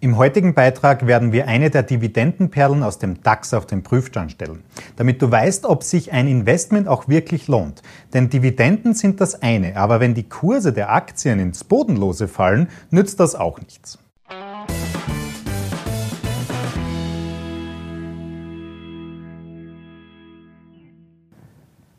Im heutigen Beitrag werden wir eine der Dividendenperlen aus dem DAX auf den Prüfstand stellen, damit du weißt, ob sich ein Investment auch wirklich lohnt. Denn Dividenden sind das eine, aber wenn die Kurse der Aktien ins Bodenlose fallen, nützt das auch nichts.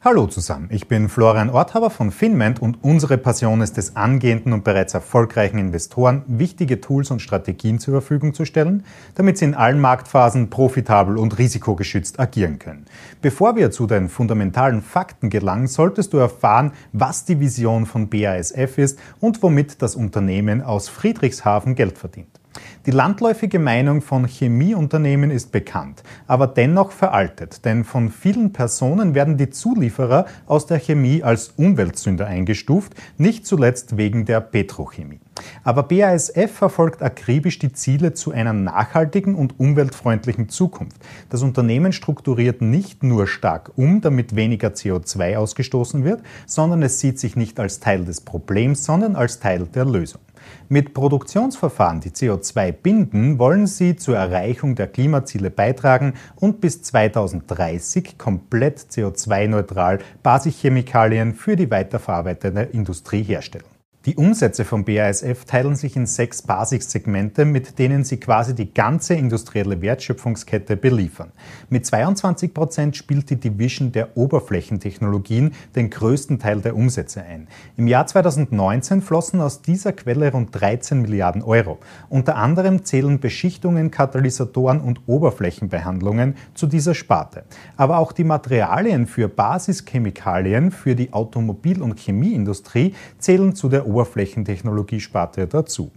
Hallo zusammen, ich bin Florian Orthaber von Finment und unsere Passion ist es, angehenden und bereits erfolgreichen Investoren wichtige Tools und Strategien zur Verfügung zu stellen, damit sie in allen Marktphasen profitabel und risikogeschützt agieren können. Bevor wir zu den fundamentalen Fakten gelangen, solltest du erfahren, was die Vision von BASF ist und womit das Unternehmen aus Friedrichshafen Geld verdient. Die landläufige Meinung von Chemieunternehmen ist bekannt, aber dennoch veraltet, denn von vielen Personen werden die Zulieferer aus der Chemie als Umweltsünder eingestuft, nicht zuletzt wegen der Petrochemie. Aber BASF verfolgt akribisch die Ziele zu einer nachhaltigen und umweltfreundlichen Zukunft. Das Unternehmen strukturiert nicht nur stark um, damit weniger CO2 ausgestoßen wird, sondern es sieht sich nicht als Teil des Problems, sondern als Teil der Lösung. Mit Produktionsverfahren, die CO2 binden, wollen sie zur Erreichung der Klimaziele beitragen und bis 2030 komplett CO2-neutral Basischemikalien für die weiterverarbeitende Industrie herstellen. Die Umsätze von BASF teilen sich in sechs Basissegmente, mit denen sie quasi die ganze industrielle Wertschöpfungskette beliefern. Mit 22 Prozent spielt die Division der Oberflächentechnologien den größten Teil der Umsätze ein. Im Jahr 2019 flossen aus dieser Quelle rund 13 Milliarden Euro. Unter anderem zählen Beschichtungen, Katalysatoren und Oberflächenbehandlungen zu dieser Sparte. Aber auch die Materialien für Basischemikalien für die Automobil- und Chemieindustrie zählen zu der Oberflächentechnologiesparte dazu.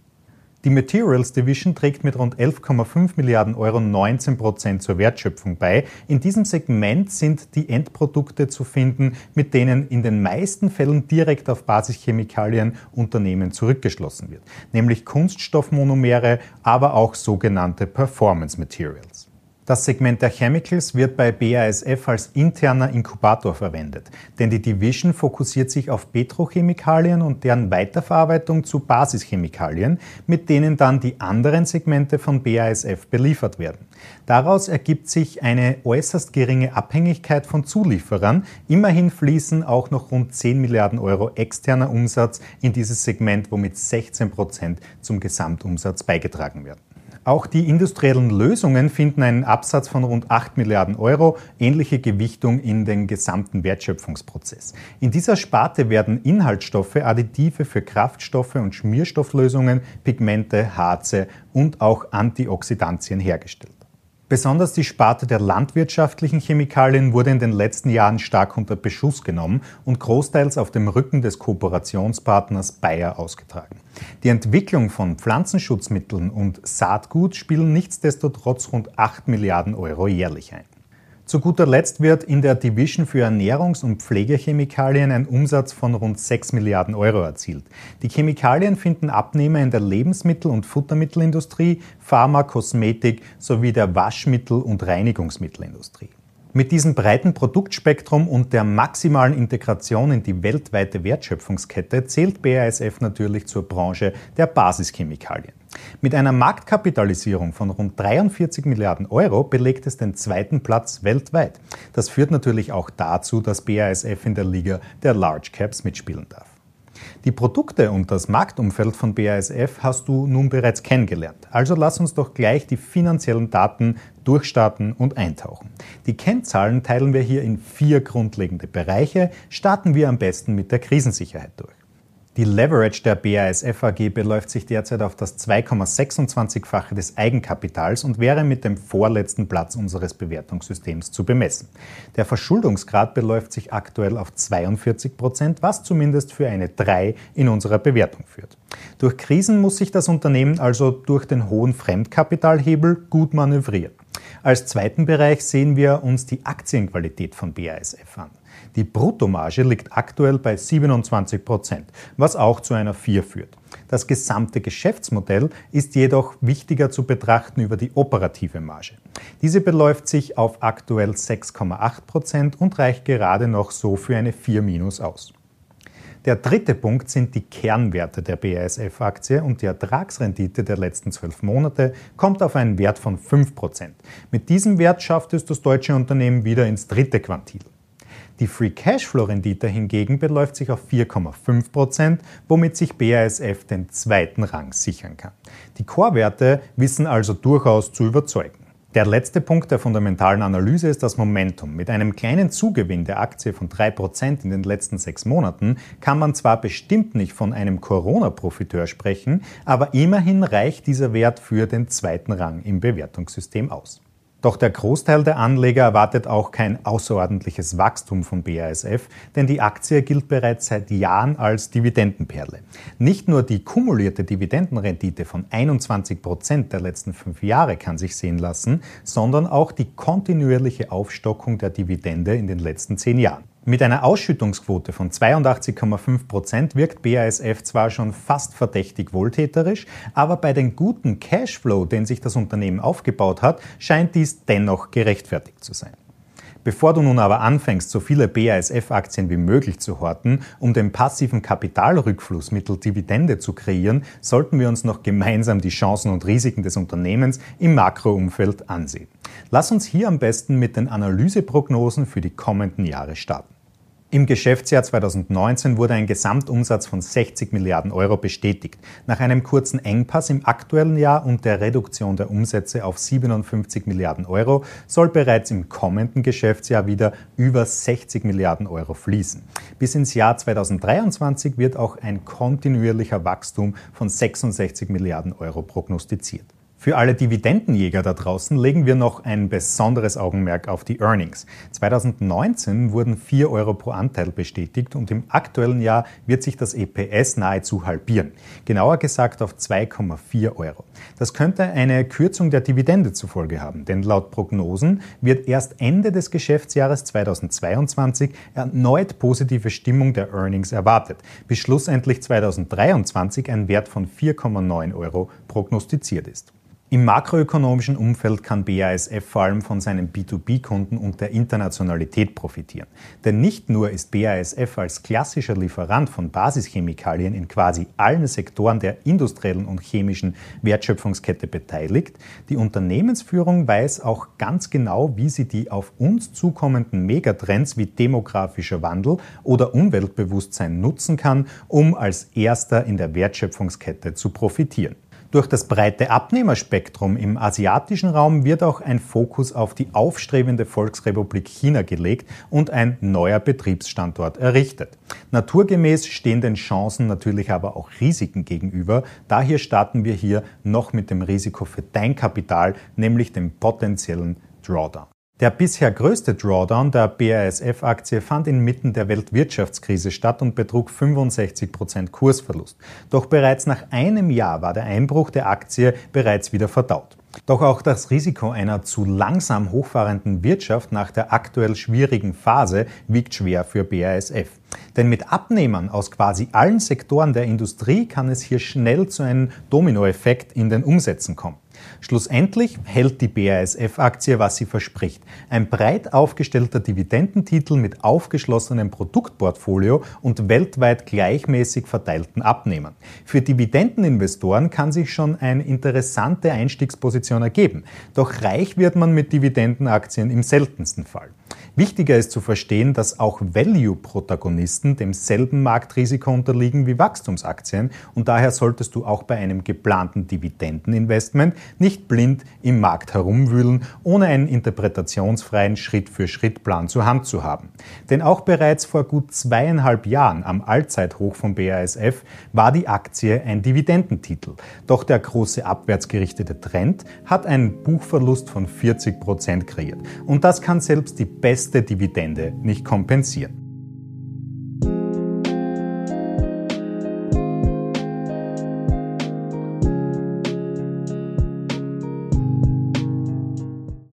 Die Materials Division trägt mit rund 11,5 Milliarden Euro 19 Prozent zur Wertschöpfung bei. In diesem Segment sind die Endprodukte zu finden, mit denen in den meisten Fällen direkt auf Basischemikalien Unternehmen zurückgeschlossen wird, nämlich Kunststoffmonomere, aber auch sogenannte Performance Materials. Das Segment der Chemicals wird bei BASF als interner Inkubator verwendet, denn die Division fokussiert sich auf Petrochemikalien und deren Weiterverarbeitung zu Basischemikalien, mit denen dann die anderen Segmente von BASF beliefert werden. Daraus ergibt sich eine äußerst geringe Abhängigkeit von Zulieferern. Immerhin fließen auch noch rund 10 Milliarden Euro externer Umsatz in dieses Segment, womit 16 Prozent zum Gesamtumsatz beigetragen werden. Auch die industriellen Lösungen finden einen Absatz von rund 8 Milliarden Euro, ähnliche Gewichtung in den gesamten Wertschöpfungsprozess. In dieser Sparte werden Inhaltsstoffe, Additive für Kraftstoffe und Schmierstofflösungen, Pigmente, Harze und auch Antioxidantien hergestellt. Besonders die Sparte der landwirtschaftlichen Chemikalien wurde in den letzten Jahren stark unter Beschuss genommen und großteils auf dem Rücken des Kooperationspartners Bayer ausgetragen. Die Entwicklung von Pflanzenschutzmitteln und Saatgut spielen nichtsdestotrotz rund 8 Milliarden Euro jährlich ein. Zu guter Letzt wird in der Division für Ernährungs- und Pflegechemikalien ein Umsatz von rund 6 Milliarden Euro erzielt. Die Chemikalien finden Abnehmer in der Lebensmittel- und Futtermittelindustrie, Pharma, Kosmetik sowie der Waschmittel- und Reinigungsmittelindustrie. Mit diesem breiten Produktspektrum und der maximalen Integration in die weltweite Wertschöpfungskette zählt BASF natürlich zur Branche der Basischemikalien. Mit einer Marktkapitalisierung von rund 43 Milliarden Euro belegt es den zweiten Platz weltweit. Das führt natürlich auch dazu, dass BASF in der Liga der Large Caps mitspielen darf. Die Produkte und das Marktumfeld von BASF hast du nun bereits kennengelernt. Also lass uns doch gleich die finanziellen Daten durchstarten und eintauchen. Die Kennzahlen teilen wir hier in vier grundlegende Bereiche. Starten wir am besten mit der Krisensicherheit durch. Die Leverage der BASF AG beläuft sich derzeit auf das 2,26-fache des Eigenkapitals und wäre mit dem vorletzten Platz unseres Bewertungssystems zu bemessen. Der Verschuldungsgrad beläuft sich aktuell auf 42 Prozent, was zumindest für eine 3 in unserer Bewertung führt. Durch Krisen muss sich das Unternehmen also durch den hohen Fremdkapitalhebel gut manövrieren. Als zweiten Bereich sehen wir uns die Aktienqualität von BASF an. Die Bruttomarge liegt aktuell bei 27 Prozent, was auch zu einer 4 führt. Das gesamte Geschäftsmodell ist jedoch wichtiger zu betrachten über die operative Marge. Diese beläuft sich auf aktuell 6,8 Prozent und reicht gerade noch so für eine 4 minus aus. Der dritte Punkt sind die Kernwerte der BASF-Aktie und die Ertragsrendite der letzten zwölf Monate kommt auf einen Wert von 5%. Mit diesem Wert schafft es das deutsche Unternehmen wieder ins dritte Quantil. Die Free Cashflow Rendite hingegen beläuft sich auf 4,5%, womit sich BASF den zweiten Rang sichern kann. Die Core-Werte wissen also durchaus zu überzeugen. Der letzte Punkt der fundamentalen Analyse ist das Momentum. Mit einem kleinen Zugewinn der Aktie von 3% in den letzten sechs Monaten kann man zwar bestimmt nicht von einem Corona-Profiteur sprechen, aber immerhin reicht dieser Wert für den zweiten Rang im Bewertungssystem aus. Doch der Großteil der Anleger erwartet auch kein außerordentliches Wachstum von BASF, denn die Aktie gilt bereits seit Jahren als Dividendenperle. Nicht nur die kumulierte Dividendenrendite von 21 Prozent der letzten fünf Jahre kann sich sehen lassen, sondern auch die kontinuierliche Aufstockung der Dividende in den letzten zehn Jahren. Mit einer Ausschüttungsquote von 82,5 Prozent wirkt BASF zwar schon fast verdächtig wohltäterisch, aber bei den guten Cashflow, den sich das Unternehmen aufgebaut hat, scheint dies dennoch gerechtfertigt zu sein. Bevor du nun aber anfängst, so viele BASF-Aktien wie möglich zu horten, um den passiven Kapitalrückfluss mittels Dividende zu kreieren, sollten wir uns noch gemeinsam die Chancen und Risiken des Unternehmens im Makroumfeld ansehen. Lass uns hier am besten mit den Analyseprognosen für die kommenden Jahre starten. Im Geschäftsjahr 2019 wurde ein Gesamtumsatz von 60 Milliarden Euro bestätigt. Nach einem kurzen Engpass im aktuellen Jahr und der Reduktion der Umsätze auf 57 Milliarden Euro soll bereits im kommenden Geschäftsjahr wieder über 60 Milliarden Euro fließen. Bis ins Jahr 2023 wird auch ein kontinuierlicher Wachstum von 66 Milliarden Euro prognostiziert. Für alle Dividendenjäger da draußen legen wir noch ein besonderes Augenmerk auf die Earnings. 2019 wurden 4 Euro pro Anteil bestätigt und im aktuellen Jahr wird sich das EPS nahezu halbieren. Genauer gesagt auf 2,4 Euro. Das könnte eine Kürzung der Dividende zur Folge haben, denn laut Prognosen wird erst Ende des Geschäftsjahres 2022 erneut positive Stimmung der Earnings erwartet, bis schlussendlich 2023 ein Wert von 4,9 Euro prognostiziert ist. Im makroökonomischen Umfeld kann BASF vor allem von seinen B2B-Kunden und der Internationalität profitieren. Denn nicht nur ist BASF als klassischer Lieferant von Basischemikalien in quasi allen Sektoren der industriellen und chemischen Wertschöpfungskette beteiligt, die Unternehmensführung weiß auch ganz genau, wie sie die auf uns zukommenden Megatrends wie demografischer Wandel oder Umweltbewusstsein nutzen kann, um als erster in der Wertschöpfungskette zu profitieren. Durch das breite Abnehmerspektrum im asiatischen Raum wird auch ein Fokus auf die aufstrebende Volksrepublik China gelegt und ein neuer Betriebsstandort errichtet. Naturgemäß stehen den Chancen natürlich aber auch Risiken gegenüber. Daher starten wir hier noch mit dem Risiko für dein Kapital, nämlich dem potenziellen Drawdown. Der bisher größte Drawdown der BASF-Aktie fand inmitten der Weltwirtschaftskrise statt und betrug 65 Prozent Kursverlust. Doch bereits nach einem Jahr war der Einbruch der Aktie bereits wieder verdaut. Doch auch das Risiko einer zu langsam hochfahrenden Wirtschaft nach der aktuell schwierigen Phase wiegt schwer für BASF. Denn mit Abnehmern aus quasi allen Sektoren der Industrie kann es hier schnell zu einem Dominoeffekt in den Umsätzen kommen. Schlussendlich hält die BASF-Aktie, was sie verspricht. Ein breit aufgestellter Dividendentitel mit aufgeschlossenem Produktportfolio und weltweit gleichmäßig verteilten Abnehmern. Für Dividendeninvestoren kann sich schon eine interessante Einstiegsposition ergeben. Doch reich wird man mit Dividendenaktien im seltensten Fall. Wichtiger ist zu verstehen, dass auch Value-Protagonisten demselben Marktrisiko unterliegen wie Wachstumsaktien und daher solltest du auch bei einem geplanten Dividendeninvestment nicht blind im Markt herumwühlen, ohne einen interpretationsfreien Schritt-für-Schritt-Plan zur Hand zu haben. Denn auch bereits vor gut zweieinhalb Jahren am Allzeithoch von BASF war die Aktie ein Dividendentitel. Doch der große abwärtsgerichtete Trend hat einen Buchverlust von 40 Prozent kreiert. Und das kann selbst die beste Dividende nicht kompensieren.